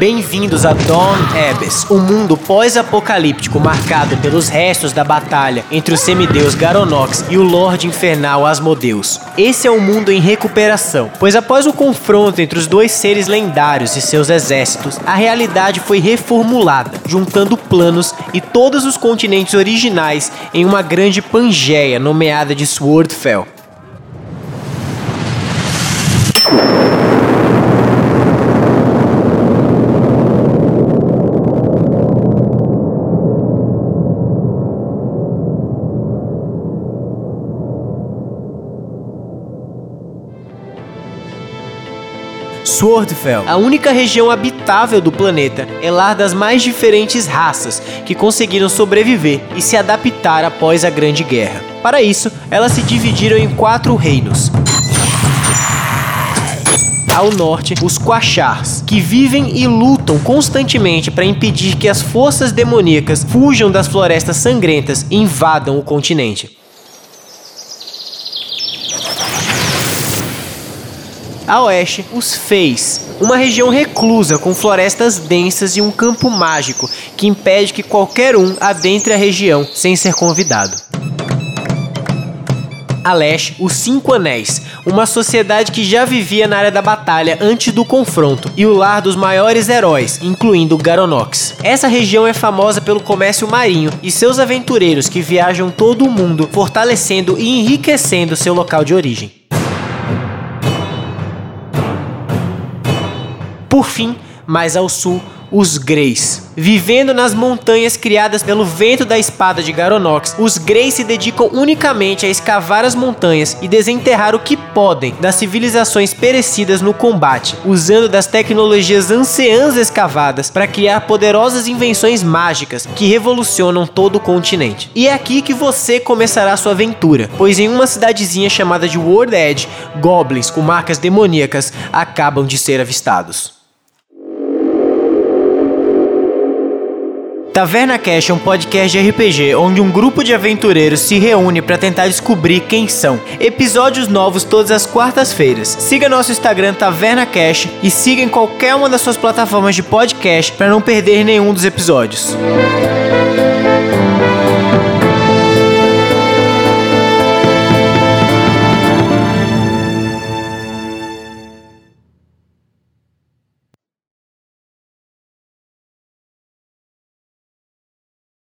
Bem-vindos a Dawn Abyss, um mundo pós-apocalíptico marcado pelos restos da batalha entre o semideus Garonox e o Lorde Infernal Asmodeus. Esse é um mundo em recuperação, pois após o confronto entre os dois seres lendários e seus exércitos, a realidade foi reformulada, juntando planos e todos os continentes originais em uma grande Pangeia nomeada de Swordfell. Swordfell, a única região habitável do planeta, é lar das mais diferentes raças que conseguiram sobreviver e se adaptar após a Grande Guerra. Para isso, elas se dividiram em quatro reinos. Ao norte, os Quachars, que vivem e lutam constantemente para impedir que as forças demoníacas fujam das florestas sangrentas e invadam o continente. A oeste, os Feis, uma região reclusa com florestas densas e um campo mágico que impede que qualquer um adentre a região sem ser convidado. A leste, os Cinco Anéis, uma sociedade que já vivia na área da batalha antes do confronto e o lar dos maiores heróis, incluindo Garonox. Essa região é famosa pelo comércio marinho e seus aventureiros que viajam todo o mundo, fortalecendo e enriquecendo seu local de origem. Por fim, mais ao sul, os Greys. Vivendo nas montanhas criadas pelo vento da espada de Garonox, os Greys se dedicam unicamente a escavar as montanhas e desenterrar o que podem das civilizações perecidas no combate, usando das tecnologias anciãs escavadas para criar poderosas invenções mágicas que revolucionam todo o continente. E é aqui que você começará sua aventura, pois em uma cidadezinha chamada de World Edge, goblins com marcas demoníacas acabam de ser avistados. Taverna Cash é um podcast de RPG onde um grupo de aventureiros se reúne para tentar descobrir quem são. Episódios novos todas as quartas-feiras. Siga nosso Instagram Taverna Cash e siga em qualquer uma das suas plataformas de podcast para não perder nenhum dos episódios.